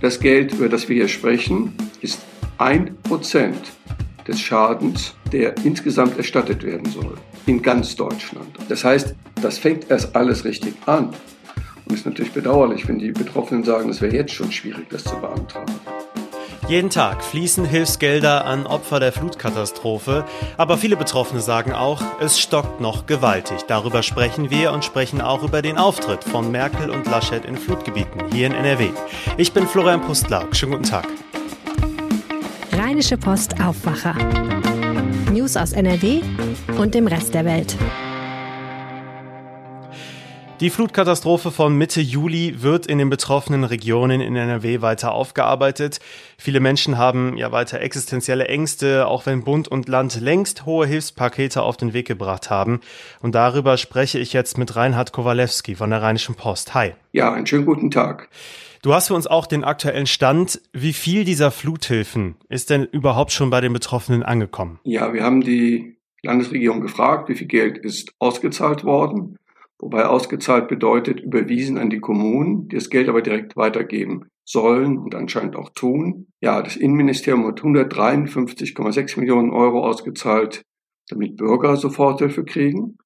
Das Geld, über das wir hier sprechen, ist ein Prozent des Schadens, der insgesamt erstattet werden soll. In ganz Deutschland. Das heißt, das fängt erst alles richtig an. Und ist natürlich bedauerlich, wenn die Betroffenen sagen, es wäre jetzt schon schwierig, das zu beantragen. Jeden Tag fließen Hilfsgelder an Opfer der Flutkatastrophe, aber viele Betroffene sagen auch, es stockt noch gewaltig. Darüber sprechen wir und sprechen auch über den Auftritt von Merkel und Laschet in Flutgebieten hier in NRW. Ich bin Florian Pustlauk. Schönen guten Tag. Rheinische Post Aufwacher. News aus NRW und dem Rest der Welt. Die Flutkatastrophe von Mitte Juli wird in den betroffenen Regionen in NRW weiter aufgearbeitet. Viele Menschen haben ja weiter existenzielle Ängste, auch wenn Bund und Land längst hohe Hilfspakete auf den Weg gebracht haben. Und darüber spreche ich jetzt mit Reinhard Kowalewski von der Rheinischen Post. Hi. Ja, einen schönen guten Tag. Du hast für uns auch den aktuellen Stand. Wie viel dieser Fluthilfen ist denn überhaupt schon bei den Betroffenen angekommen? Ja, wir haben die Landesregierung gefragt, wie viel Geld ist ausgezahlt worden wobei ausgezahlt bedeutet überwiesen an die Kommunen, die das Geld aber direkt weitergeben sollen und anscheinend auch tun. Ja, das Innenministerium hat 153,6 Millionen Euro ausgezahlt, damit Bürger Soforthilfe kriegen.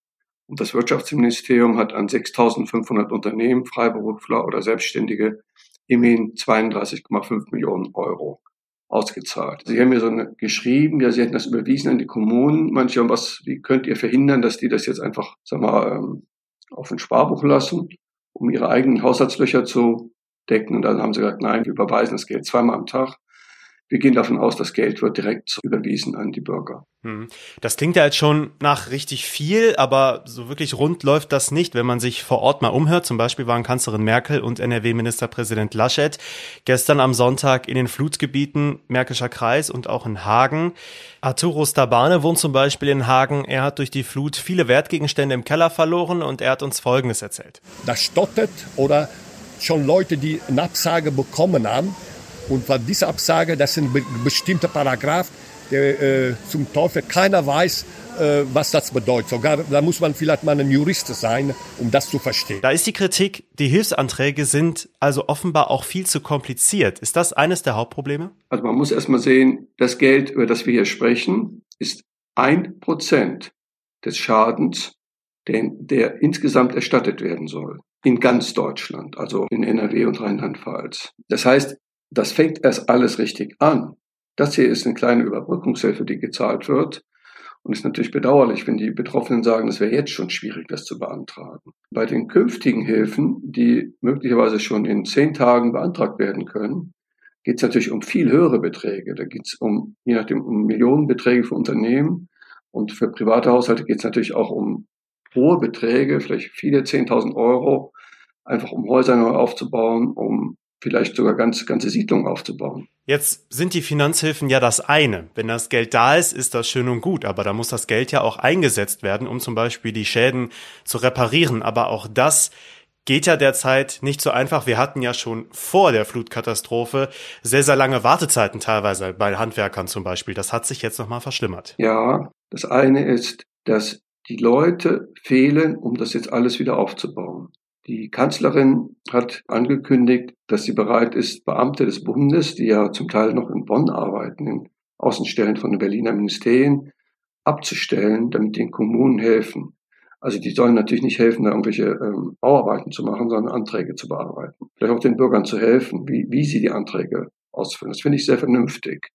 Und das Wirtschaftsministerium hat an 6.500 Unternehmen, Freiberufler oder Selbstständige immerhin 32,5 Millionen Euro ausgezahlt. Sie haben mir so eine, geschrieben, ja, Sie hätten das überwiesen an die Kommunen. Manche haben was, wie könnt ihr verhindern, dass die das jetzt einfach, sag mal, ähm, auf ein Sparbuch lassen, um ihre eigenen Haushaltslöcher zu decken. Und dann haben sie gesagt, nein, wir überweisen das Geld zweimal am Tag. Wir gehen davon aus, das Geld wird direkt überwiesen an die Bürger. Hm. Das klingt ja jetzt schon nach richtig viel, aber so wirklich rund läuft das nicht, wenn man sich vor Ort mal umhört. Zum Beispiel waren Kanzlerin Merkel und NRW-Ministerpräsident Laschet gestern am Sonntag in den Flutgebieten Märkischer Kreis und auch in Hagen. Arturo Stabane wohnt zum Beispiel in Hagen. Er hat durch die Flut viele Wertgegenstände im Keller verloren und er hat uns Folgendes erzählt. Das stottet oder schon Leute, die eine Absage bekommen haben, und was diese Absage, das ist ein bestimmter Paragraph, der äh, zum Teufel keiner weiß, äh, was das bedeutet. Sogar da muss man vielleicht mal ein Jurist sein, um das zu verstehen. Da ist die Kritik, die Hilfsanträge sind also offenbar auch viel zu kompliziert. Ist das eines der Hauptprobleme? Also man muss erstmal sehen, das Geld, über das wir hier sprechen, ist ein Prozent des Schadens, den, der insgesamt erstattet werden soll. In ganz Deutschland, also in NRW und Rheinland-Pfalz. Das heißt, das fängt erst alles richtig an. Das hier ist eine kleine Überbrückungshilfe, die gezahlt wird. Und ist natürlich bedauerlich, wenn die Betroffenen sagen, es wäre jetzt schon schwierig, das zu beantragen. Bei den künftigen Hilfen, die möglicherweise schon in zehn Tagen beantragt werden können, geht es natürlich um viel höhere Beträge. Da geht es um, je nachdem, um Millionenbeträge für Unternehmen. Und für private Haushalte geht es natürlich auch um hohe Beträge, vielleicht viele 10.000 Euro, einfach um Häuser neu aufzubauen, um vielleicht sogar ganz, ganze Siedlungen aufzubauen. Jetzt sind die Finanzhilfen ja das eine. Wenn das Geld da ist, ist das schön und gut, aber da muss das Geld ja auch eingesetzt werden, um zum Beispiel die Schäden zu reparieren. Aber auch das geht ja derzeit nicht so einfach. Wir hatten ja schon vor der Flutkatastrophe sehr, sehr lange Wartezeiten teilweise bei Handwerkern zum Beispiel. Das hat sich jetzt nochmal verschlimmert. Ja, das eine ist, dass die Leute fehlen, um das jetzt alles wieder aufzubauen. Die Kanzlerin hat angekündigt, dass sie bereit ist, Beamte des Bundes, die ja zum Teil noch in Bonn arbeiten, in Außenstellen von den Berliner Ministerien, abzustellen, damit den Kommunen helfen. Also die sollen natürlich nicht helfen, da irgendwelche ähm, Bauarbeiten zu machen, sondern Anträge zu bearbeiten. Vielleicht auch den Bürgern zu helfen, wie, wie sie die Anträge ausfüllen. Das finde ich sehr vernünftig.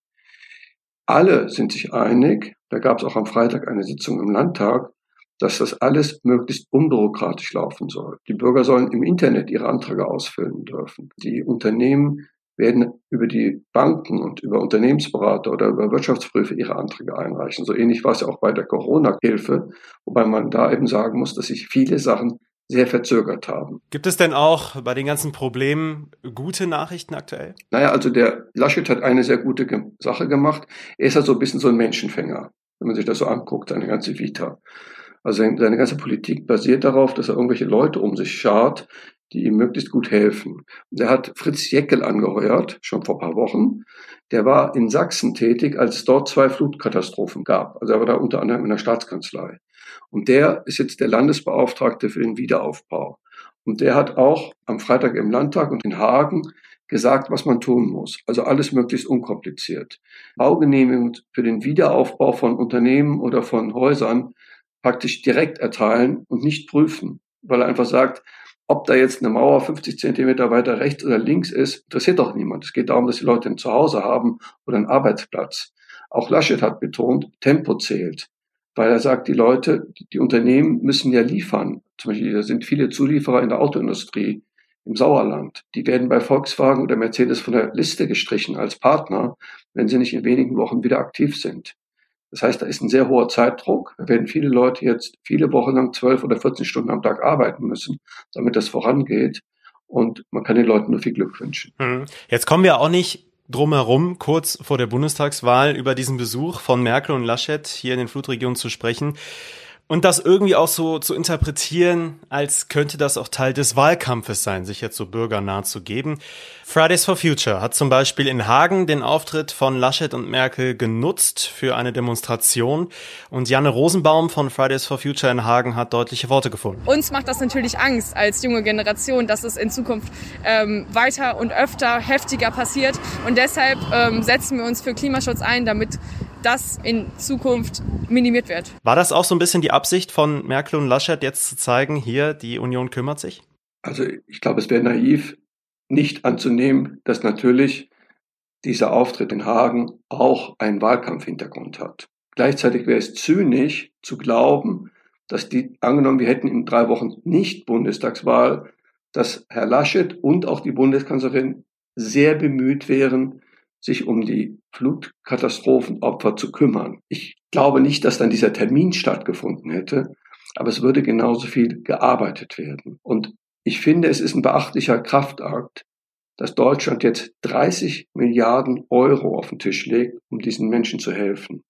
Alle sind sich einig, da gab es auch am Freitag eine Sitzung im Landtag, dass das alles möglichst unbürokratisch laufen soll. Die Bürger sollen im Internet ihre Anträge ausfüllen dürfen. Die Unternehmen werden über die Banken und über Unternehmensberater oder über Wirtschaftsprüfer ihre Anträge einreichen. So ähnlich war es ja auch bei der Corona-Hilfe, wobei man da eben sagen muss, dass sich viele Sachen sehr verzögert haben. Gibt es denn auch bei den ganzen Problemen gute Nachrichten aktuell? Naja, also der Laschet hat eine sehr gute Sache gemacht. Er ist halt so ein bisschen so ein Menschenfänger, wenn man sich das so anguckt, seine ganze Vita. Also seine ganze Politik basiert darauf, dass er irgendwelche Leute um sich schart, die ihm möglichst gut helfen. Und er hat Fritz Jeckel angeheuert, schon vor ein paar Wochen. Der war in Sachsen tätig, als es dort zwei Flutkatastrophen gab. Also er war da unter anderem in der Staatskanzlei. Und der ist jetzt der Landesbeauftragte für den Wiederaufbau. Und der hat auch am Freitag im Landtag und in Hagen gesagt, was man tun muss. Also alles möglichst unkompliziert. Baugenehmigung für den Wiederaufbau von Unternehmen oder von Häusern praktisch direkt erteilen und nicht prüfen, weil er einfach sagt, ob da jetzt eine Mauer 50 Zentimeter weiter rechts oder links ist, interessiert doch niemand. Es geht darum, dass die Leute ein Zuhause haben oder einen Arbeitsplatz. Auch Laschet hat betont, Tempo zählt, weil er sagt, die Leute, die Unternehmen müssen ja liefern. Zum Beispiel, da sind viele Zulieferer in der Autoindustrie im Sauerland. Die werden bei Volkswagen oder Mercedes von der Liste gestrichen als Partner, wenn sie nicht in wenigen Wochen wieder aktiv sind. Das heißt, da ist ein sehr hoher Zeitdruck. Da werden viele Leute jetzt viele Wochen lang zwölf oder 14 Stunden am Tag arbeiten müssen, damit das vorangeht. Und man kann den Leuten nur viel Glück wünschen. Hm. Jetzt kommen wir auch nicht drumherum, kurz vor der Bundestagswahl über diesen Besuch von Merkel und Laschet hier in den Flutregionen zu sprechen. Und das irgendwie auch so zu interpretieren, als könnte das auch Teil des Wahlkampfes sein, sich jetzt so bürgernah zu geben. Fridays for Future hat zum Beispiel in Hagen den Auftritt von Laschet und Merkel genutzt für eine Demonstration. Und Janne Rosenbaum von Fridays for Future in Hagen hat deutliche Worte gefunden. Uns macht das natürlich Angst als junge Generation, dass es in Zukunft ähm, weiter und öfter heftiger passiert. Und deshalb ähm, setzen wir uns für Klimaschutz ein, damit das in Zukunft minimiert wird. War das auch so ein bisschen die Absicht von Merkel und Laschet, jetzt zu zeigen, hier, die Union kümmert sich? Also ich glaube, es wäre naiv, nicht anzunehmen, dass natürlich dieser Auftritt in Hagen auch einen Wahlkampfhintergrund hat. Gleichzeitig wäre es zynisch zu glauben, dass die, angenommen, wir hätten in drei Wochen nicht Bundestagswahl, dass Herr Laschet und auch die Bundeskanzlerin sehr bemüht wären, sich um die Flutkatastrophenopfer zu kümmern. Ich glaube nicht, dass dann dieser Termin stattgefunden hätte, aber es würde genauso viel gearbeitet werden. Und ich finde, es ist ein beachtlicher Kraftakt, dass Deutschland jetzt 30 Milliarden Euro auf den Tisch legt, um diesen Menschen zu helfen.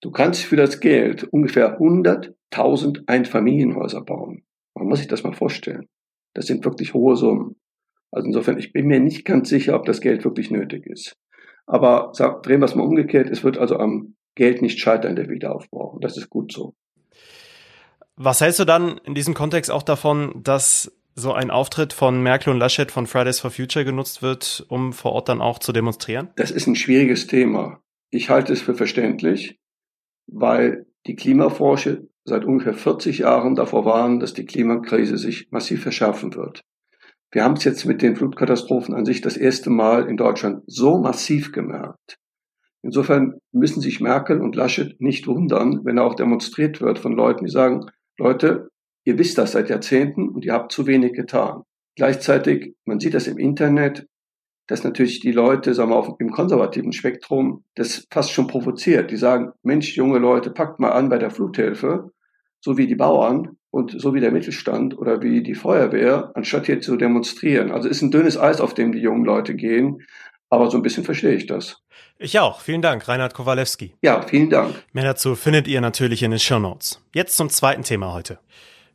Du kannst für das Geld ungefähr 100.000 Einfamilienhäuser bauen. Man muss sich das mal vorstellen. Das sind wirklich hohe Summen. Also insofern, ich bin mir nicht ganz sicher, ob das Geld wirklich nötig ist. Aber sag, drehen wir es mal umgekehrt, es wird also am Geld nicht scheitern, der Wiederaufbau. Und das ist gut so. Was hältst du dann in diesem Kontext auch davon, dass so ein Auftritt von Merkel und Laschet von Fridays for Future genutzt wird, um vor Ort dann auch zu demonstrieren? Das ist ein schwieriges Thema. Ich halte es für verständlich, weil die Klimaforscher seit ungefähr 40 Jahren davor warnen, dass die Klimakrise sich massiv verschärfen wird. Wir haben es jetzt mit den Flutkatastrophen an sich das erste Mal in Deutschland so massiv gemerkt. Insofern müssen sich Merkel und Laschet nicht wundern, wenn auch demonstriert wird von Leuten, die sagen, Leute, ihr wisst das seit Jahrzehnten und ihr habt zu wenig getan. Gleichzeitig, man sieht das im Internet, dass natürlich die Leute, sagen wir, auf, im konservativen Spektrum das fast schon provoziert. Die sagen, Mensch, junge Leute, packt mal an bei der Fluthilfe, so wie die Bauern und so wie der Mittelstand oder wie die Feuerwehr, anstatt hier zu demonstrieren. Also ist ein dünnes Eis, auf dem die jungen Leute gehen. Aber so ein bisschen verstehe ich das. Ich auch. Vielen Dank, Reinhard Kowalewski. Ja, vielen Dank. Mehr dazu findet ihr natürlich in den Show Notes. Jetzt zum zweiten Thema heute.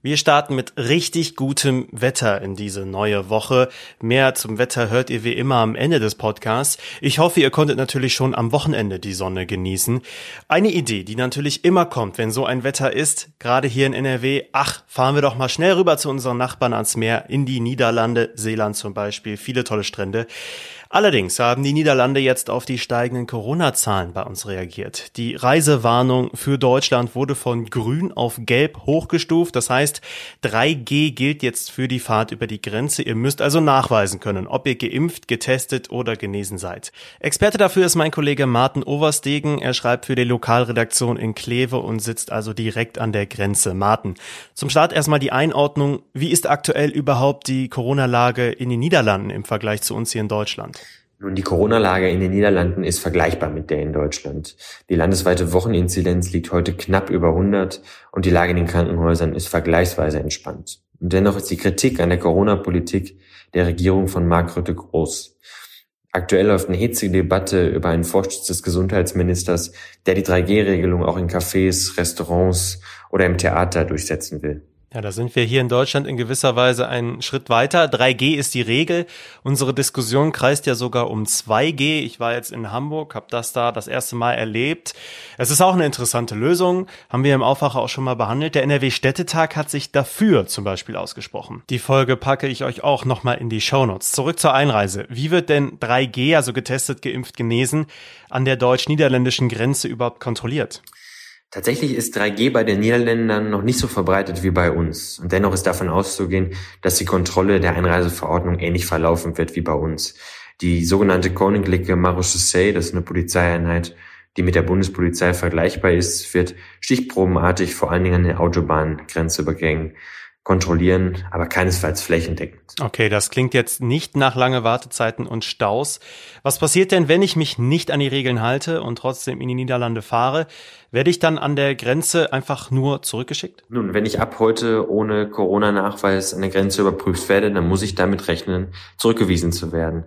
Wir starten mit richtig gutem Wetter in diese neue Woche. Mehr zum Wetter hört ihr wie immer am Ende des Podcasts. Ich hoffe, ihr konntet natürlich schon am Wochenende die Sonne genießen. Eine Idee, die natürlich immer kommt, wenn so ein Wetter ist, gerade hier in NRW, ach, fahren wir doch mal schnell rüber zu unseren Nachbarn ans Meer, in die Niederlande, Seeland zum Beispiel, viele tolle Strände. Allerdings haben die Niederlande jetzt auf die steigenden Corona-Zahlen bei uns reagiert. Die Reisewarnung für Deutschland wurde von grün auf gelb hochgestuft. Das heißt, 3G gilt jetzt für die Fahrt über die Grenze. Ihr müsst also nachweisen können, ob ihr geimpft, getestet oder genesen seid. Experte dafür ist mein Kollege Martin Overstegen. Er schreibt für die Lokalredaktion in Kleve und sitzt also direkt an der Grenze. Martin, zum Start erstmal die Einordnung. Wie ist aktuell überhaupt die Corona-Lage in den Niederlanden im Vergleich zu uns hier in Deutschland? Nun, die Corona-Lage in den Niederlanden ist vergleichbar mit der in Deutschland. Die landesweite Wocheninzidenz liegt heute knapp über 100 und die Lage in den Krankenhäusern ist vergleichsweise entspannt. Und dennoch ist die Kritik an der Corona-Politik der Regierung von Mark Rutte groß. Aktuell läuft eine hitzige Debatte über einen Vorsitz des Gesundheitsministers, der die 3G-Regelung auch in Cafés, Restaurants oder im Theater durchsetzen will. Ja, da sind wir hier in Deutschland in gewisser Weise einen Schritt weiter. 3G ist die Regel. Unsere Diskussion kreist ja sogar um 2G. Ich war jetzt in Hamburg, habe das da das erste Mal erlebt. Es ist auch eine interessante Lösung, haben wir im Aufwacher auch schon mal behandelt. Der NRW-Städtetag hat sich dafür zum Beispiel ausgesprochen. Die Folge packe ich euch auch nochmal in die Shownotes. Zurück zur Einreise. Wie wird denn 3G, also getestet, geimpft, genesen, an der deutsch-niederländischen Grenze überhaupt kontrolliert? Tatsächlich ist 3G bei den Niederländern noch nicht so verbreitet wie bei uns. Und dennoch ist davon auszugehen, dass die Kontrolle der Einreiseverordnung ähnlich verlaufen wird wie bei uns. Die sogenannte Koninklijke Marechaussee, das ist eine Polizeieinheit, die mit der Bundespolizei vergleichbar ist, wird stichprobenartig vor allen Dingen an den Autobahngrenzübergängen kontrollieren, aber keinesfalls flächendeckend. Okay, das klingt jetzt nicht nach lange Wartezeiten und Staus. Was passiert denn, wenn ich mich nicht an die Regeln halte und trotzdem in die Niederlande fahre? Werde ich dann an der Grenze einfach nur zurückgeschickt? Nun, wenn ich ab heute ohne Corona-Nachweis an der Grenze überprüft werde, dann muss ich damit rechnen, zurückgewiesen zu werden.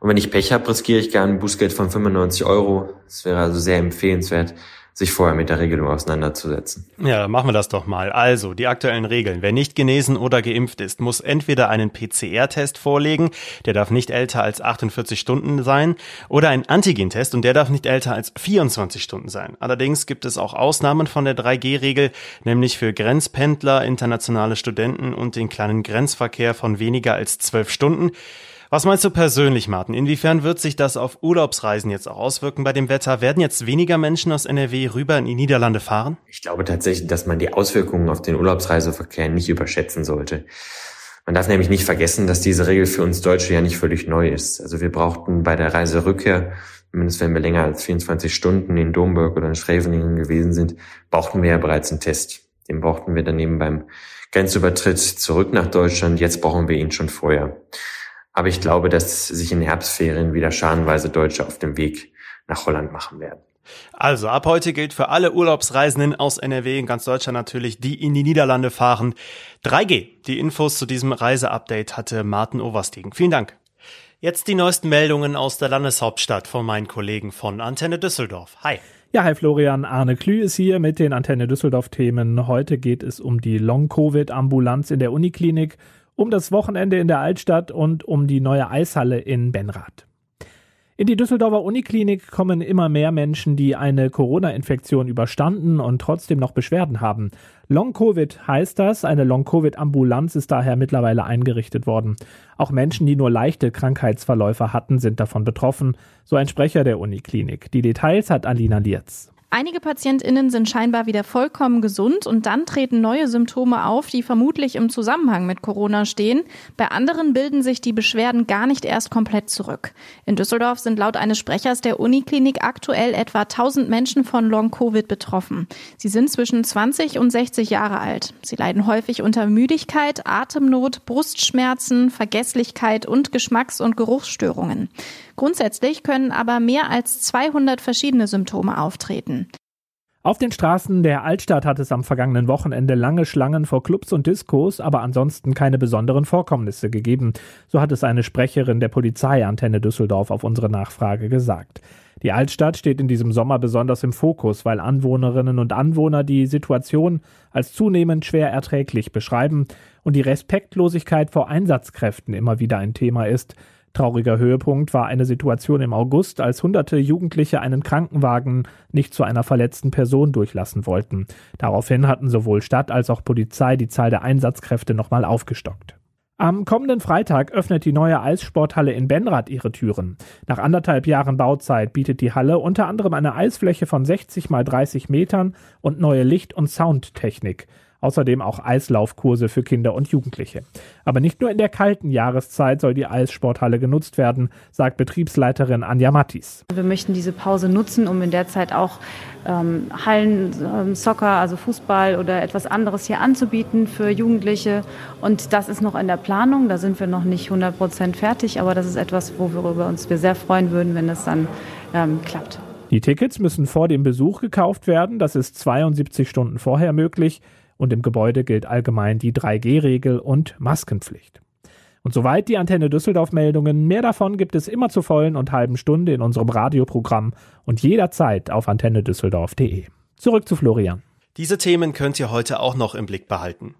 Und wenn ich Pech habe, riskiere ich gar ein Bußgeld von 95 Euro. Das wäre also sehr empfehlenswert, sich vorher mit der Regelung auseinanderzusetzen. Ja, machen wir das doch mal. Also, die aktuellen Regeln. Wer nicht genesen oder geimpft ist, muss entweder einen PCR-Test vorlegen, der darf nicht älter als 48 Stunden sein, oder einen Antigen-Test und der darf nicht älter als 24 Stunden sein. Allerdings gibt es auch Ausnahmen von der 3G-Regel, nämlich für Grenzpendler, internationale Studenten und den kleinen Grenzverkehr von weniger als 12 Stunden. Was meinst du persönlich, Martin? Inwiefern wird sich das auf Urlaubsreisen jetzt auch auswirken bei dem Wetter? Werden jetzt weniger Menschen aus NRW rüber in die Niederlande fahren? Ich glaube tatsächlich, dass man die Auswirkungen auf den Urlaubsreiseverkehr nicht überschätzen sollte. Man darf nämlich nicht vergessen, dass diese Regel für uns Deutsche ja nicht völlig neu ist. Also wir brauchten bei der Reiserückkehr, zumindest wenn wir länger als 24 Stunden in Domburg oder in Schreveningen gewesen sind, brauchten wir ja bereits einen Test. Den brauchten wir dann eben beim Grenzübertritt zurück nach Deutschland. Jetzt brauchen wir ihn schon vorher. Aber ich glaube, dass sich in Herbstferien wieder scharenweise Deutsche auf dem Weg nach Holland machen werden. Also ab heute gilt für alle Urlaubsreisenden aus NRW in ganz Deutschland natürlich, die in die Niederlande fahren. 3G. Die Infos zu diesem Reiseupdate hatte Martin Overstegen. Vielen Dank. Jetzt die neuesten Meldungen aus der Landeshauptstadt von meinen Kollegen von Antenne Düsseldorf. Hi. Ja, hi Florian, Arne Klü ist hier mit den Antenne Düsseldorf Themen. Heute geht es um die Long-Covid-Ambulanz in der Uniklinik um das Wochenende in der Altstadt und um die neue Eishalle in Benrath. In die Düsseldorfer Uniklinik kommen immer mehr Menschen, die eine Corona-Infektion überstanden und trotzdem noch Beschwerden haben. Long-Covid heißt das. Eine Long-Covid-Ambulanz ist daher mittlerweile eingerichtet worden. Auch Menschen, die nur leichte Krankheitsverläufe hatten, sind davon betroffen, so ein Sprecher der Uniklinik. Die Details hat Alina Lierz. Einige PatientInnen sind scheinbar wieder vollkommen gesund und dann treten neue Symptome auf, die vermutlich im Zusammenhang mit Corona stehen. Bei anderen bilden sich die Beschwerden gar nicht erst komplett zurück. In Düsseldorf sind laut eines Sprechers der Uniklinik aktuell etwa 1000 Menschen von Long-Covid betroffen. Sie sind zwischen 20 und 60 Jahre alt. Sie leiden häufig unter Müdigkeit, Atemnot, Brustschmerzen, Vergesslichkeit und Geschmacks- und Geruchsstörungen. Grundsätzlich können aber mehr als 200 verschiedene Symptome auftreten. Auf den Straßen der Altstadt hat es am vergangenen Wochenende lange Schlangen vor Clubs und Diskos, aber ansonsten keine besonderen Vorkommnisse gegeben. So hat es eine Sprecherin der Polizeiantenne Düsseldorf auf unsere Nachfrage gesagt. Die Altstadt steht in diesem Sommer besonders im Fokus, weil Anwohnerinnen und Anwohner die Situation als zunehmend schwer erträglich beschreiben und die Respektlosigkeit vor Einsatzkräften immer wieder ein Thema ist. Trauriger Höhepunkt war eine Situation im August, als hunderte Jugendliche einen Krankenwagen nicht zu einer verletzten Person durchlassen wollten. Daraufhin hatten sowohl Stadt als auch Polizei die Zahl der Einsatzkräfte nochmal aufgestockt. Am kommenden Freitag öffnet die neue Eissporthalle in Benrath ihre Türen. Nach anderthalb Jahren Bauzeit bietet die Halle unter anderem eine Eisfläche von 60 mal 30 Metern und neue Licht- und Soundtechnik. Außerdem auch Eislaufkurse für Kinder und Jugendliche. Aber nicht nur in der kalten Jahreszeit soll die Eissporthalle genutzt werden, sagt Betriebsleiterin Anja Mattis. Wir möchten diese Pause nutzen, um in der Zeit auch ähm, Hallen, ähm, Soccer, also Fußball oder etwas anderes hier anzubieten für Jugendliche. Und das ist noch in der Planung. Da sind wir noch nicht 100 Prozent fertig, aber das ist etwas, worüber uns wir sehr freuen würden, wenn das dann ähm, klappt. Die Tickets müssen vor dem Besuch gekauft werden. Das ist 72 Stunden vorher möglich und im Gebäude gilt allgemein die 3G-Regel und Maskenpflicht. Und soweit die Antenne Düsseldorf Meldungen. Mehr davon gibt es immer zur vollen und halben Stunde in unserem Radioprogramm und jederzeit auf antennedüsseldorf.de. Zurück zu Florian. Diese Themen könnt ihr heute auch noch im Blick behalten.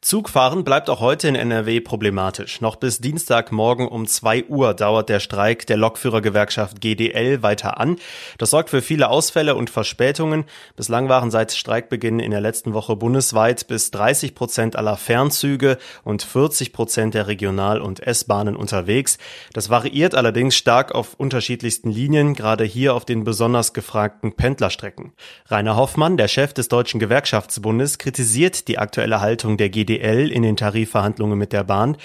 Zugfahren bleibt auch heute in NRW problematisch. Noch bis Dienstagmorgen um 2 Uhr dauert der Streik der Lokführergewerkschaft GDL weiter an. Das sorgt für viele Ausfälle und Verspätungen. Bislang waren seit Streikbeginn in der letzten Woche bundesweit bis 30 Prozent aller Fernzüge und 40 Prozent der Regional- und S-Bahnen unterwegs. Das variiert allerdings stark auf unterschiedlichsten Linien, gerade hier auf den besonders gefragten Pendlerstrecken. Rainer Hoffmann, der Chef des Deutschen Gewerkschaftsbundes, kritisiert die aktuelle Haltung der GDL in den Tarifverhandlungen mit der Bahn.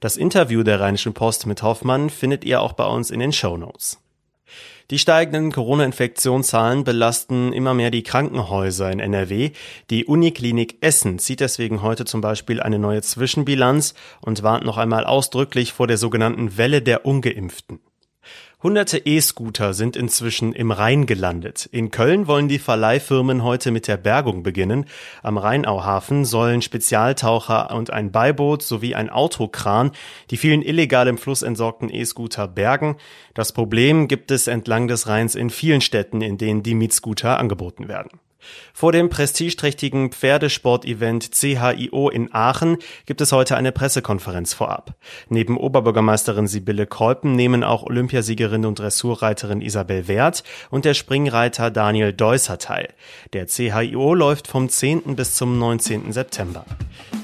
Das Interview der Rheinischen Post mit Hoffmann findet ihr auch bei uns in den Show. Die steigenden Corona-Infektionszahlen belasten immer mehr die Krankenhäuser in NRW. Die Uniklinik Essen zieht deswegen heute zum Beispiel eine neue Zwischenbilanz und warnt noch einmal ausdrücklich vor der sogenannten Welle der Ungeimpften. Hunderte E-Scooter sind inzwischen im Rhein gelandet. In Köln wollen die Verleihfirmen heute mit der Bergung beginnen. Am Rheinauhafen sollen Spezialtaucher und ein Beiboot sowie ein Autokran die vielen illegal im Fluss entsorgten E-Scooter bergen. Das Problem gibt es entlang des Rheins in vielen Städten, in denen die Mietscooter angeboten werden. Vor dem prestigeträchtigen Pferdesportevent CHIO in Aachen gibt es heute eine Pressekonferenz vorab. Neben Oberbürgermeisterin Sibylle Kolpen nehmen auch Olympiasiegerin und Dressurreiterin Isabel Wert und der Springreiter Daniel Deusser teil. Der CHIO läuft vom 10. bis zum 19. September.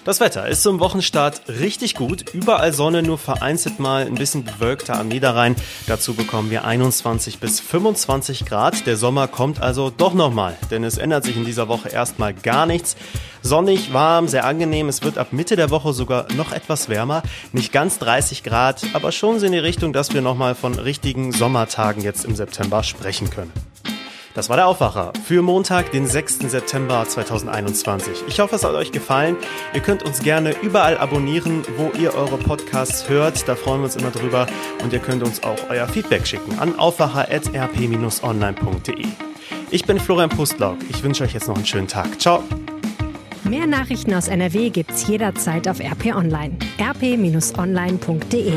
Das Wetter ist zum Wochenstart richtig gut. Überall Sonne, nur vereinzelt mal ein bisschen bewölkter am Niederrhein. Dazu bekommen wir 21 bis 25 Grad. Der Sommer kommt also doch nochmal, denn es ändert sich in dieser Woche erstmal gar nichts. Sonnig, warm, sehr angenehm. Es wird ab Mitte der Woche sogar noch etwas wärmer. Nicht ganz 30 Grad, aber schon in die Richtung, dass wir nochmal von richtigen Sommertagen jetzt im September sprechen können. Das war der Aufwacher für Montag, den 6. September 2021. Ich hoffe, es hat euch gefallen. Ihr könnt uns gerne überall abonnieren, wo ihr eure Podcasts hört. Da freuen wir uns immer drüber. Und ihr könnt uns auch euer Feedback schicken an aufwacher.rp-online.de. Ich bin Florian Pustlauk. Ich wünsche euch jetzt noch einen schönen Tag. Ciao. Mehr Nachrichten aus NRW gibt's jederzeit auf RP Online. rp-online.de